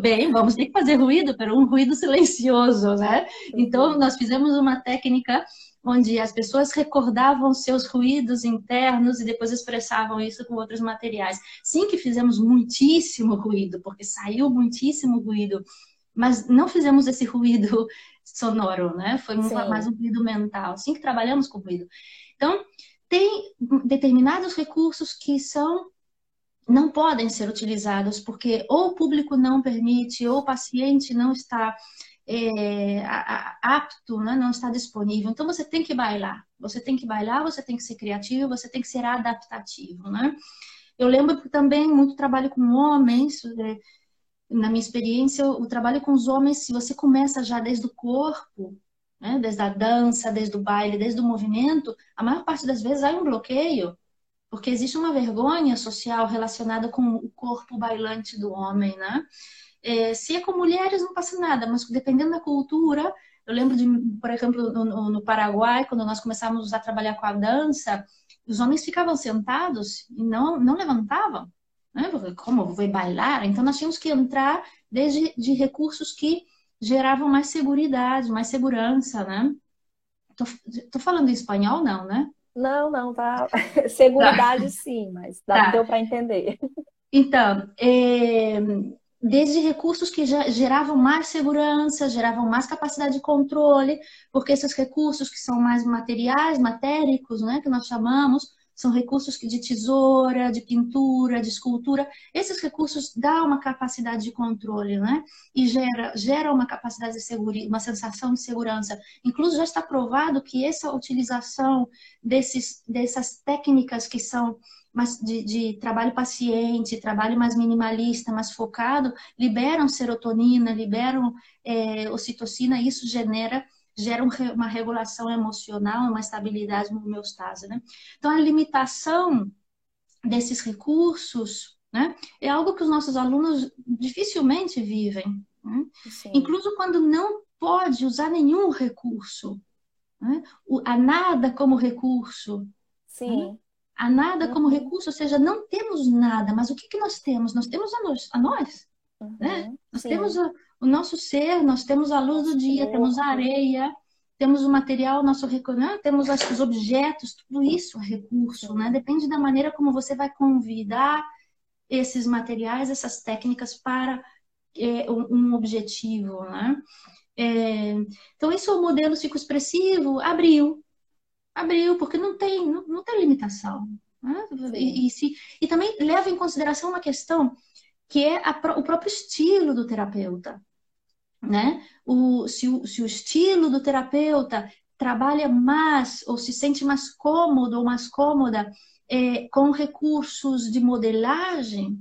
bem, vamos ter que fazer ruído, pero um ruído silencioso, né? Então, nós fizemos uma técnica onde as pessoas recordavam seus ruídos internos e depois expressavam isso com outros materiais. Sim que fizemos muitíssimo ruído, porque saiu muitíssimo ruído, mas não fizemos esse ruído sonoro, né? Foi mais um ruído mental. Sim que trabalhamos com ruído. Então, tem determinados recursos que são não podem ser utilizados porque ou o público não permite ou o paciente não está é, apto, né? não está disponível. Então você tem que bailar, você tem que bailar, você tem que ser criativo, você tem que ser adaptativo, né? Eu lembro também muito trabalho com homens, é, na minha experiência, o trabalho com os homens, se você começa já desde o corpo, né? desde a dança, desde o baile, desde o movimento, a maior parte das vezes há um bloqueio, porque existe uma vergonha social relacionada com o corpo bailante do homem, né? É, se é com mulheres, não passa nada, mas dependendo da cultura, eu lembro de, por exemplo, no, no Paraguai, quando nós começamos a trabalhar com a dança, os homens ficavam sentados e não, não levantavam. Né? Como vou bailar? Então nós tínhamos que entrar desde de recursos que geravam mais segurança, mais segurança, né? Tô, tô falando em espanhol, não, né? Não, não, tá. Seguridade tá. sim, mas dá, tá. deu para entender. Então, é, desde recursos que geravam mais segurança, geravam mais capacidade de controle, porque esses recursos que são mais materiais, matéricos, né, que nós chamamos, são recursos de tesoura, de pintura, de escultura. Esses recursos dão uma capacidade de controle, né? E gera, gera uma capacidade de segurança, uma sensação de segurança. Inclusive, já está provado que essa utilização desses, dessas técnicas que são de, de, trabalho paciente, trabalho mais minimalista, mais focado, liberam serotonina, liberam é, ocitocina, e isso genera gera uma regulação emocional, uma estabilidade, uma homeostase, né? Então, a limitação desses recursos, né, é algo que os nossos alunos dificilmente vivem. Né? Incluso quando não pode usar nenhum recurso. Né? O, a nada como recurso. Sim. Né? a nada como uhum. recurso, ou seja, não temos nada, mas o que, que nós temos? Nós temos a nós, a nós uhum. né? Nós Sim. temos a, o nosso ser, nós temos a luz do dia, temos a areia, temos o material, nosso né? temos os objetos, tudo isso é recurso, né? Depende da maneira como você vai convidar esses materiais, essas técnicas para é, um objetivo, né? É, então, isso é o modelo psicoexpressivo abriu, abriu, porque não tem, não, não tem limitação. Né? E, e, se, e também leva em consideração uma questão que é a, o próprio estilo do terapeuta. Né? O, se, o, se o estilo do terapeuta trabalha mais ou se sente mais cômodo ou mais cômoda é, com recursos de modelagem,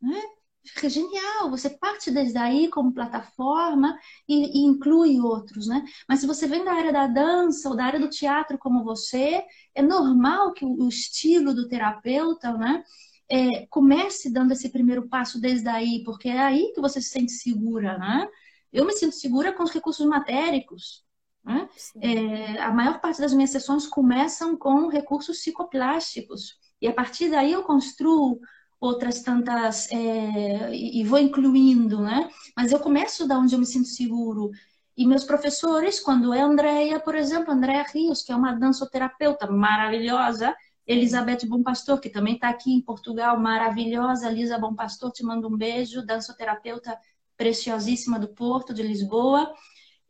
né? fica genial. Você parte desde aí como plataforma e, e, inclui outros, né? Mas se você vem da área da dança ou da área do teatro como você, é normal que o, estilo do terapeuta, né? É, comece dando esse primeiro passo desde aí, porque é aí que você se sente segura, né? Eu me sinto segura com os recursos matéricos. Né? É, a maior parte das minhas sessões começam com recursos psicoplásticos. E a partir daí eu construo outras tantas é, e vou incluindo, né? Mas eu começo da onde eu me sinto seguro. E meus professores, quando é Andréia, por exemplo, Andréia Rios, que é uma dançoterapeuta maravilhosa, Elizabeth Bom Pastor, que também está aqui em Portugal, maravilhosa, Elisa Bom Pastor, te mando um beijo, dançoterapeuta preciosíssima do Porto, de Lisboa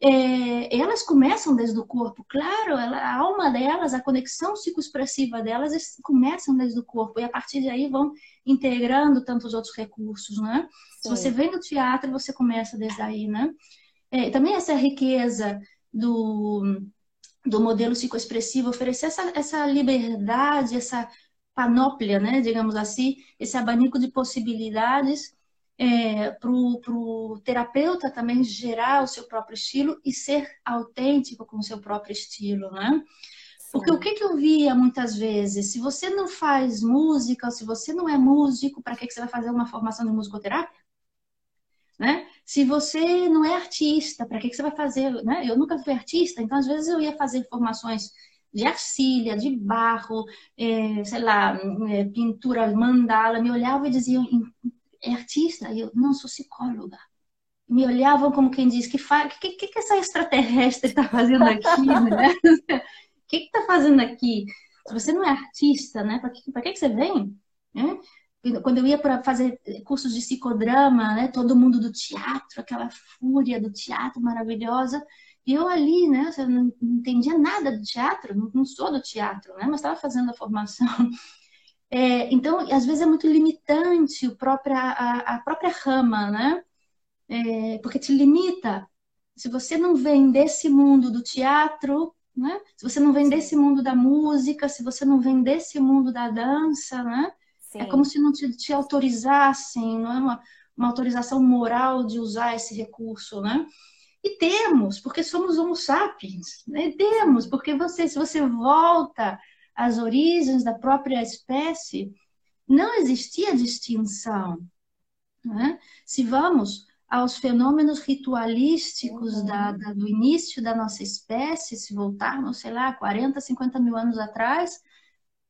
é, elas começam desde o corpo, claro, ela, a alma delas, a conexão psicoexpressiva delas começam desde o corpo e a partir daí vão integrando tantos outros recursos, né? Sim. Se você vem do teatro, você começa desde aí, né? É, também essa riqueza do, do modelo psicoexpressivo, oferecer essa, essa liberdade, essa panóplia, né, digamos assim, esse abanico de possibilidades é, para o terapeuta também gerar o seu próprio estilo e ser autêntico com o seu próprio estilo, né? Porque o que, que eu via muitas vezes? Se você não faz música, se você não é músico, para que, que você vai fazer uma formação de musicoterapia? Né? Se você não é artista, para que, que você vai fazer? Né? Eu nunca fui artista, então às vezes eu ia fazer formações de arcilha, de barro, é, sei lá, é, pintura mandala, me olhava e dizia é artista? E eu, não, sou psicóloga. Me olhavam como quem diz, que fa... que, que, que essa extraterrestre está fazendo aqui, né? O que está fazendo aqui? Se você não é artista, né? Para que, que, que você vem? Né? Quando eu ia para fazer cursos de psicodrama, né? Todo mundo do teatro, aquela fúria do teatro maravilhosa. E eu ali, né? Eu não entendia nada do teatro, não sou do teatro, né? Mas estava fazendo a formação. É, então, às vezes é muito limitante o própria, a, a própria rama, né? É, porque te limita. Se você não vem desse mundo do teatro, né? Se você não vem desse mundo da música, se você não vem desse mundo da dança, né? Sim. É como se não te, te autorizassem, não é uma, uma autorização moral de usar esse recurso, né? E temos, porque somos homo sapiens, né? temos, porque você, se você volta às origens da própria espécie, não existia distinção. Né? Se vamos aos fenômenos ritualísticos uhum. da, da, do início da nossa espécie, se voltarmos, sei lá, 40, 50 mil anos atrás,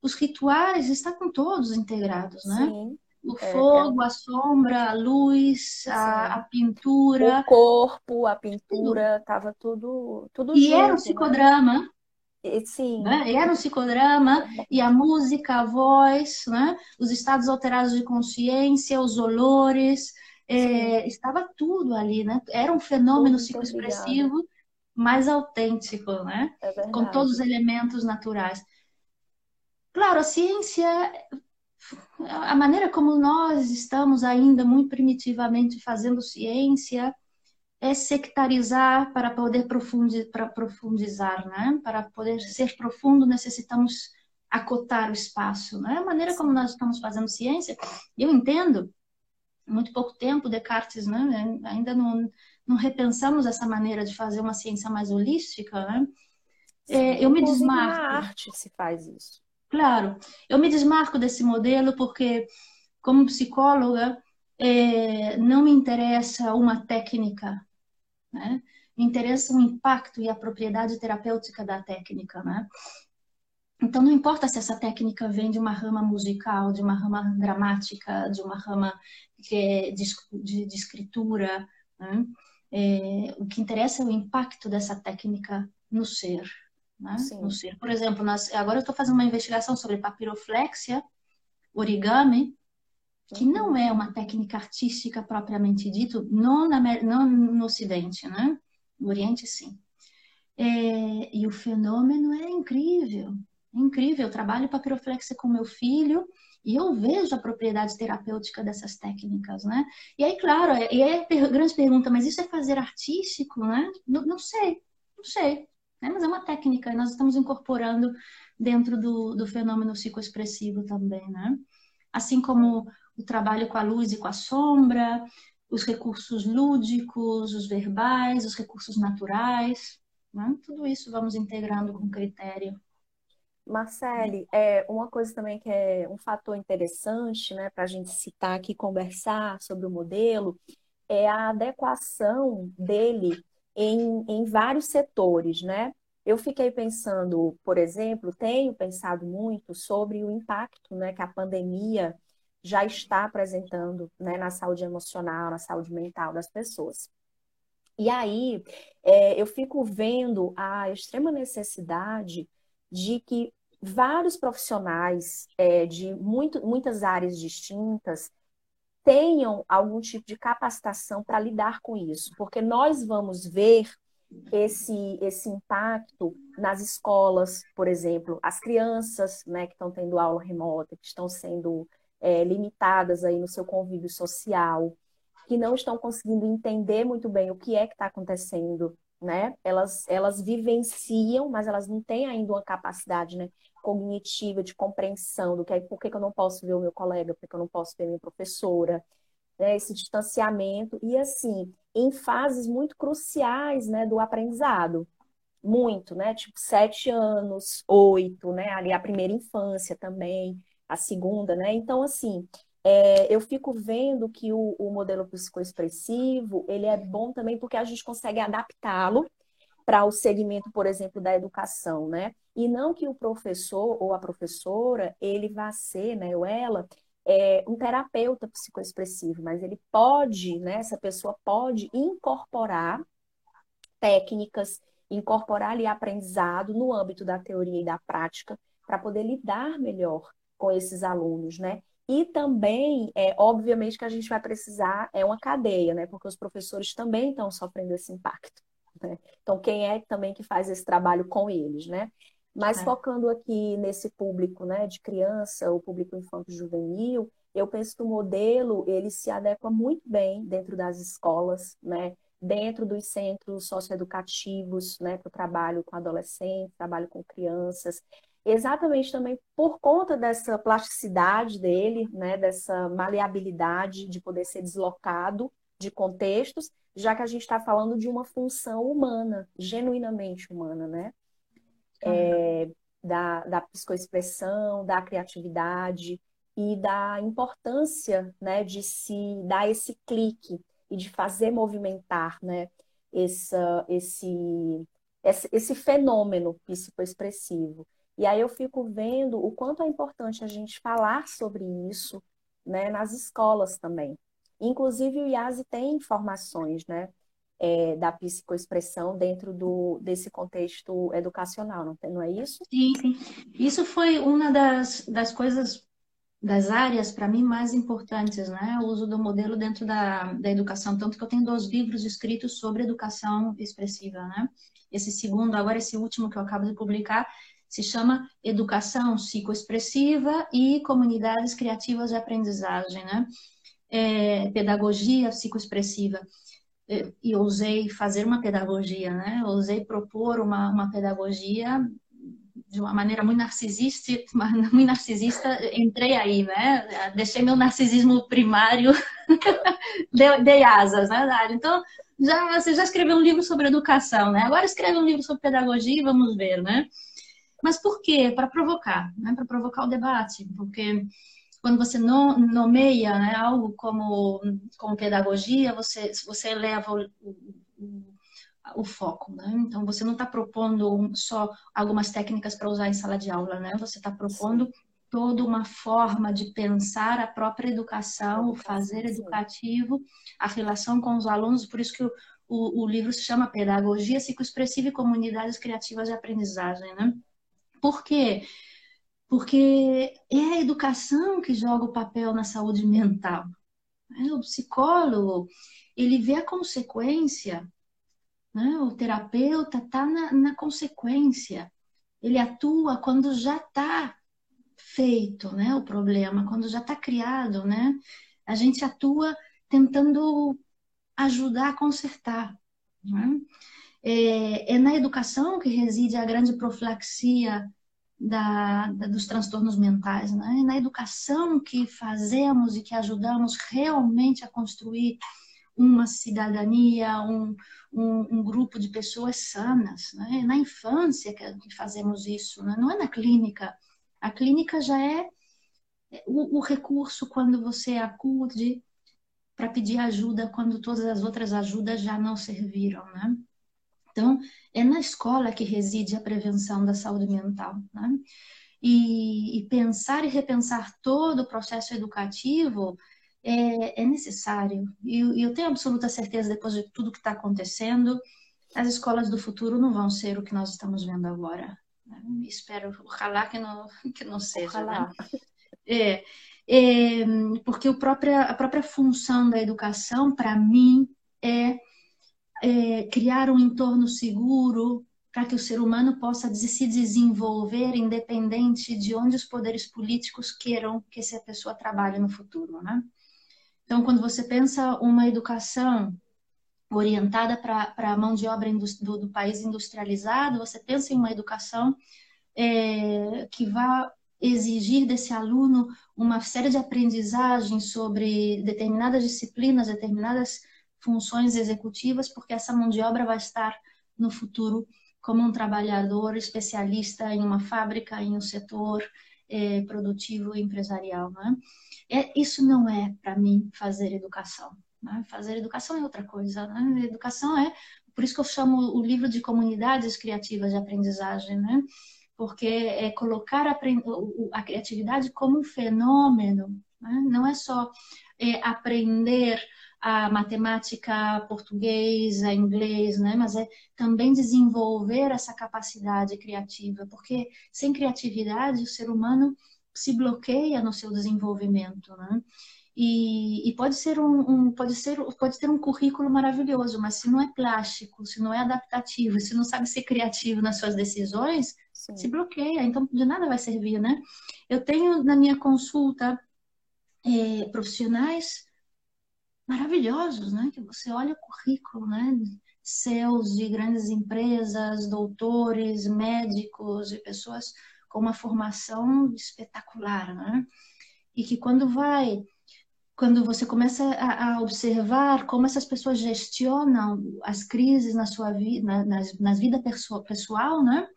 os rituais estão todos integrados, né? Sim. O é, fogo, é. a sombra, a luz, a, a, pintura. O corpo, a pintura, estava tudo, tudo E junto, era um né? psicodrama. Né? Sim. Né? Era um psicodrama, e a música, a voz, né? os estados alterados de consciência, os olores, é, estava tudo ali, né? Era um fenômeno psicoexpressivo mais autêntico, né? É Com todos os elementos naturais. Claro, a ciência a maneira como nós estamos ainda muito primitivamente fazendo ciência é sectarizar para poder profundi para profundizar, né? Para poder ser profundo necessitamos acotar o espaço, né? A maneira como nós estamos fazendo ciência, eu entendo. Muito pouco tempo Descartes, né? Ainda não não repensamos essa maneira de fazer uma ciência mais holística, né? É, eu me desmarco. Na arte se faz isso. Claro, eu me desmarco desse modelo porque, como psicóloga, é, não me interessa uma técnica, né? me interessa o impacto e a propriedade terapêutica da técnica. Né? Então, não importa se essa técnica vem de uma rama musical, de uma rama dramática, de uma rama de, de, de escritura. Né? É, o que interessa é o impacto dessa técnica no ser né? no ser. Por exemplo, nós, agora eu estou fazendo uma investigação sobre papiroflexia, origami, que não é uma técnica artística propriamente dito, não, na, não no Ocidente, né? No Oriente, sim. É, e o fenômeno é incrível, é incrível. Eu trabalho papiroflexia com meu filho e eu vejo a propriedade terapêutica dessas técnicas, né? E aí, claro, é, e é a grande pergunta, mas isso é fazer artístico, né? Não, não sei, não sei né? mas é uma técnica e nós estamos incorporando dentro do, do fenômeno psicoexpressivo também, né? Assim como o trabalho com a luz e com a sombra, os recursos lúdicos, os verbais, os recursos naturais, né? tudo isso vamos integrando com critério. Marcele, é uma coisa também que é um fator interessante, né, para a gente citar aqui, conversar sobre o modelo, é a adequação dele em, em vários setores, né? Eu fiquei pensando, por exemplo, tenho pensado muito sobre o impacto né, que a pandemia já está apresentando né, na saúde emocional, na saúde mental das pessoas. E aí é, eu fico vendo a extrema necessidade de que vários profissionais é, de muito, muitas áreas distintas tenham algum tipo de capacitação para lidar com isso, porque nós vamos ver esse, esse impacto nas escolas, por exemplo, as crianças né, que estão tendo aula remota, que estão sendo é, limitadas aí no seu convívio social, que não estão conseguindo entender muito bem o que é que está acontecendo, né? Elas, elas vivenciam, mas elas não têm ainda uma capacidade né, cognitiva de compreensão do que é, por que, eu não posso ver o meu colega, por que eu não posso ver minha professora, né, esse distanciamento, e assim, em fases muito cruciais né, do aprendizado. Muito, né? Tipo, sete anos, oito, né? Ali a primeira infância também, a segunda, né? Então, assim, é, eu fico vendo que o, o modelo psicoexpressivo, ele é bom também porque a gente consegue adaptá-lo para o segmento, por exemplo, da educação, né? E não que o professor ou a professora, ele vá ser, né, ou ela, é, um terapeuta psicoexpressivo, mas ele pode, né, essa pessoa pode incorporar técnicas, incorporar ali aprendizado no âmbito da teoria e da prática para poder lidar melhor com esses alunos, né? E também, é, obviamente, que a gente vai precisar, é uma cadeia, né? Porque os professores também estão sofrendo esse impacto. Né? Então, quem é também que faz esse trabalho com eles, né? Mas é. focando aqui nesse público, né, de criança, o público infanto-juvenil, eu penso que o modelo, ele se adequa muito bem dentro das escolas, né? Dentro dos centros socioeducativos, né, para o trabalho com adolescentes, trabalho com crianças, exatamente também por conta dessa plasticidade dele, né, dessa maleabilidade de poder ser deslocado de contextos, já que a gente está falando de uma função humana, genuinamente humana, né? É, da, da psicoexpressão, da criatividade e da importância, né, de se dar esse clique e de fazer movimentar, né, essa, esse, esse, esse fenômeno psicoexpressivo. E aí eu fico vendo o quanto é importante a gente falar sobre isso né, nas escolas também. Inclusive o IASE tem informações né, é, da psicoexpressão dentro do, desse contexto educacional, não, não é isso? Sim, sim. Isso foi uma das, das coisas, das áreas para mim mais importantes, né? O uso do modelo dentro da, da educação, tanto que eu tenho dois livros escritos sobre educação expressiva, né? Esse segundo, agora esse último que eu acabo de publicar, se chama Educação Psicoexpressiva e Comunidades Criativas de Aprendizagem, né? É, pedagogia psicoexpressiva. É, e ousei fazer uma pedagogia, né? Ousei propor uma, uma pedagogia de uma maneira muito narcisista, muito narcisista, entrei aí, né? Deixei meu narcisismo primário, dei, asas, né, Então, já, você já escreveu um livro sobre educação, né? Agora escreve um livro sobre pedagogia e vamos ver, né? Mas por quê? Para provocar, né? para provocar o debate, porque quando você nomeia né, algo como, como pedagogia, você, você eleva o, o, o foco, né? Então, você não está propondo só algumas técnicas para usar em sala de aula, né? Você está propondo toda uma forma de pensar a própria educação, o fazer educativo, a relação com os alunos, por isso que o, o, o livro se chama Pedagogia Psicoexpressiva e Comunidades Criativas de Aprendizagem, né? Por quê? Porque é a educação que joga o papel na saúde mental. Né? O psicólogo, ele vê a consequência, né? o terapeuta está na, na consequência. Ele atua quando já está feito né, o problema, quando já está criado. Né? A gente atua tentando ajudar a consertar. Né? É, é, na educação que reside a grande profilaxia da, da, dos transtornos mentais, né? é na educação que fazemos e que ajudamos realmente a construir uma cidadania, um, um, um grupo de pessoas sanas. Né? É na infância que, fazemos isso, né? não é na clínica. A clínica já é o, o recurso quando você acude para pedir ajuda quando todas as outras ajudas já não serviram, né? Então, é na escola que reside a prevenção da saúde mental. Né? E, e, pensar e repensar todo o processo educativo é, é necessário. E eu, eu tenho absoluta certeza, depois de tudo que está acontecendo, as escolas do futuro não vão ser o que nós estamos vendo agora. Né? Espero, ojalá que não, que não seja. Né? É, é, porque o própria, a própria função da educação, para mim, é é, criar um entorno seguro para que o ser humano possa se desenvolver independente de onde os poderes políticos queiram que essa pessoa trabalhe no futuro, né? Então, quando você pensa uma educação orientada para a mão de obra do, do, país industrializado, você pensa em uma educação é, que vá exigir desse aluno uma série de aprendizagens sobre determinadas disciplinas, determinadas funções executivas, porque essa mão de obra vai estar no futuro como um trabalhador especialista em uma fábrica, em um setor é, produtivo empresarial. Né? É, isso não é, para mim, fazer educação. Né? Fazer educação é outra coisa. Né? Educação é, por isso que eu chamo o livro de comunidades criativas de aprendizagem. Né? porque é colocar a, a criatividade como um fenômeno, né? não é só é, aprender a matemática, português, a inglês, né? Mas é também desenvolver essa capacidade criativa, porque sem criatividade o ser humano se bloqueia no seu desenvolvimento, né? E, e, pode ser um, um, pode ser pode ter um currículo maravilhoso, mas se não é plástico, se não é adaptativo, se não sabe ser criativo nas suas decisões, Sim. se bloqueia. Então de nada vai servir, né? Eu tenho na minha consulta é, profissionais maravilhosos, né? Que você olha o currículo, né? Seus de grandes empresas, doutores, médicos e pessoas com uma formação espetacular, né? E que quando vai, quando você começa a, a observar como essas pessoas gestionam as crises na sua vida, na, nas, nas vida pessoal, né?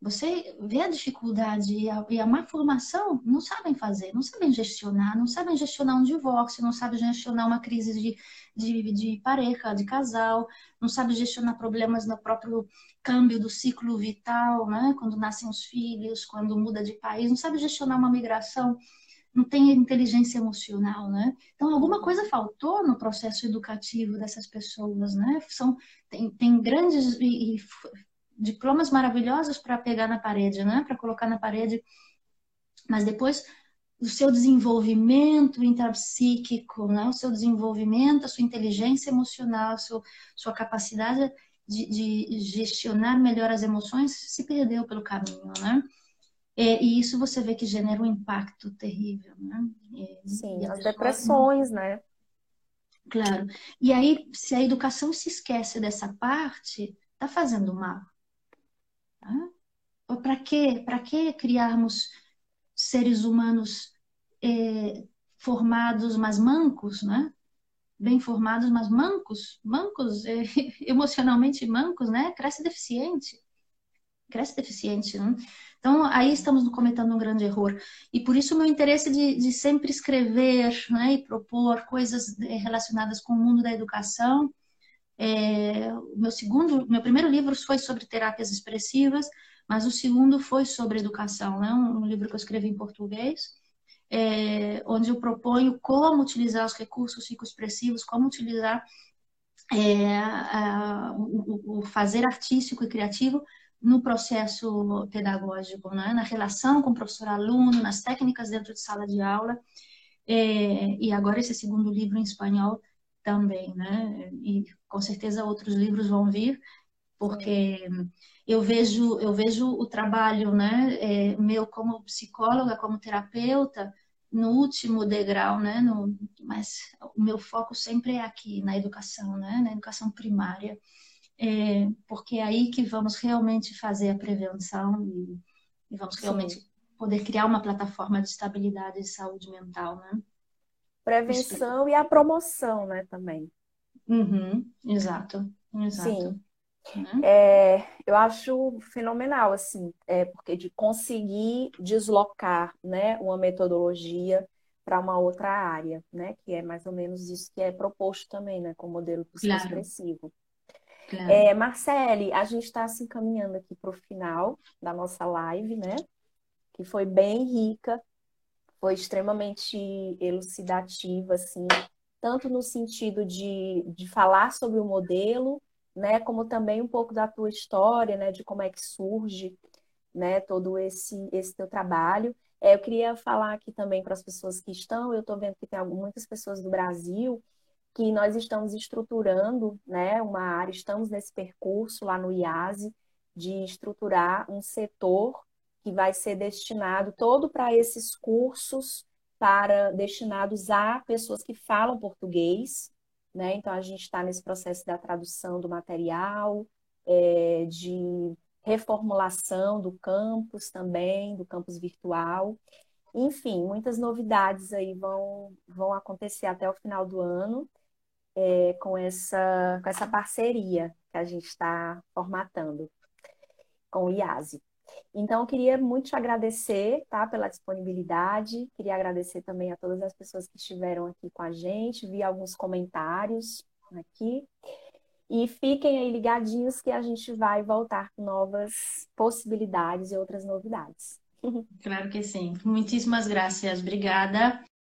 Você vê a dificuldade e a, e a má formação, não sabem fazer, não sabem gestionar, não sabem gestionar um divórcio, não sabem gestionar uma crise de, de, de pareja, de casal, não sabem gestionar problemas no próprio câmbio do ciclo vital, né? quando nascem os filhos, quando muda de país, não sabe gestionar uma migração, não tem inteligência emocional, né? Então, alguma coisa faltou no processo educativo dessas pessoas, né? São, tem, tem grandes e, e diplomas maravilhosos para pegar na parede, né? Para colocar na parede. Mas depois o seu desenvolvimento intrapsíquico, né? O seu desenvolvimento, a sua inteligência emocional, a sua, sua capacidade de, de, gestionar melhor as emoções se perdeu pelo caminho, né? É, e isso você vê que gera um impacto terrível, né? É, Sim, as depressões, não... né? Claro. E aí, se a educação se esquece dessa parte, tá fazendo mal. Para que, para que criarmos seres humanos é, formados, mas mancos, né? Bem formados, mas mancos, mancos, emocionalmente mancos, né? Cresce deficiente, cresce deficiente, né? Então, aí estamos cometendo um grande erro. E por isso o meu interesse de, de sempre escrever né, e propor coisas é, relacionadas com o mundo da educação, é, o meu segundo, meu primeiro livro foi sobre terapias expressivas, mas o segundo foi sobre educação, né? um, um livro que eu escrevi em português, é, onde eu proponho como utilizar os recursos psicoexpressivos, como utilizar é, a, o, o, fazer artístico e criativo no processo pedagógico, né? na relação com o professor-aluno, nas técnicas dentro de sala de aula. É, e agora esse segundo livro em espanhol também, né? E com certeza outros livros vão vir, porque eu vejo eu vejo o trabalho, né, é, meu como psicóloga, como terapeuta, no último degrau, né? No, mas o meu foco sempre é aqui na educação, né? Na educação primária, é, porque é aí que vamos realmente fazer a prevenção e, e vamos realmente Sim. poder criar uma plataforma de estabilidade e saúde mental, né? Prevenção e a promoção, né, também. Uhum, exato, exato. Sim. Uhum. É, eu acho fenomenal, assim, é, porque de conseguir deslocar, né, uma metodologia para uma outra área, né, que é mais ou menos isso que é proposto também, né, com o modelo claro. expressivo. Claro. É, Marcele, a gente está se encaminhando aqui para o final da nossa live, né, que foi bem rica, foi extremamente elucidativa, assim, tanto no sentido de, de falar sobre o modelo, né, como também um pouco da tua história, né, de como é que surge, né, todo esse esse teu trabalho. É, eu queria falar aqui também para as pessoas que estão, eu estou vendo que tem muitas pessoas do Brasil que nós estamos estruturando, né, uma área, estamos nesse percurso lá no IASE de estruturar um setor que vai ser destinado todo para esses cursos para destinados a pessoas que falam português, né? Então a gente está nesse processo da tradução do material, é, de reformulação do campus também, do campus virtual. Enfim, muitas novidades aí vão, vão acontecer até o final do ano é, com, essa, com essa parceria que a gente está formatando com o IASE. Então, eu queria muito te agradecer, tá, pela disponibilidade. Queria agradecer também a todas as pessoas que estiveram aqui com a gente. Vi alguns comentários aqui. E fiquem aí ligadinhos que a gente vai voltar com novas possibilidades e outras novidades. Claro que sim. Muitíssimas graças. Obrigada.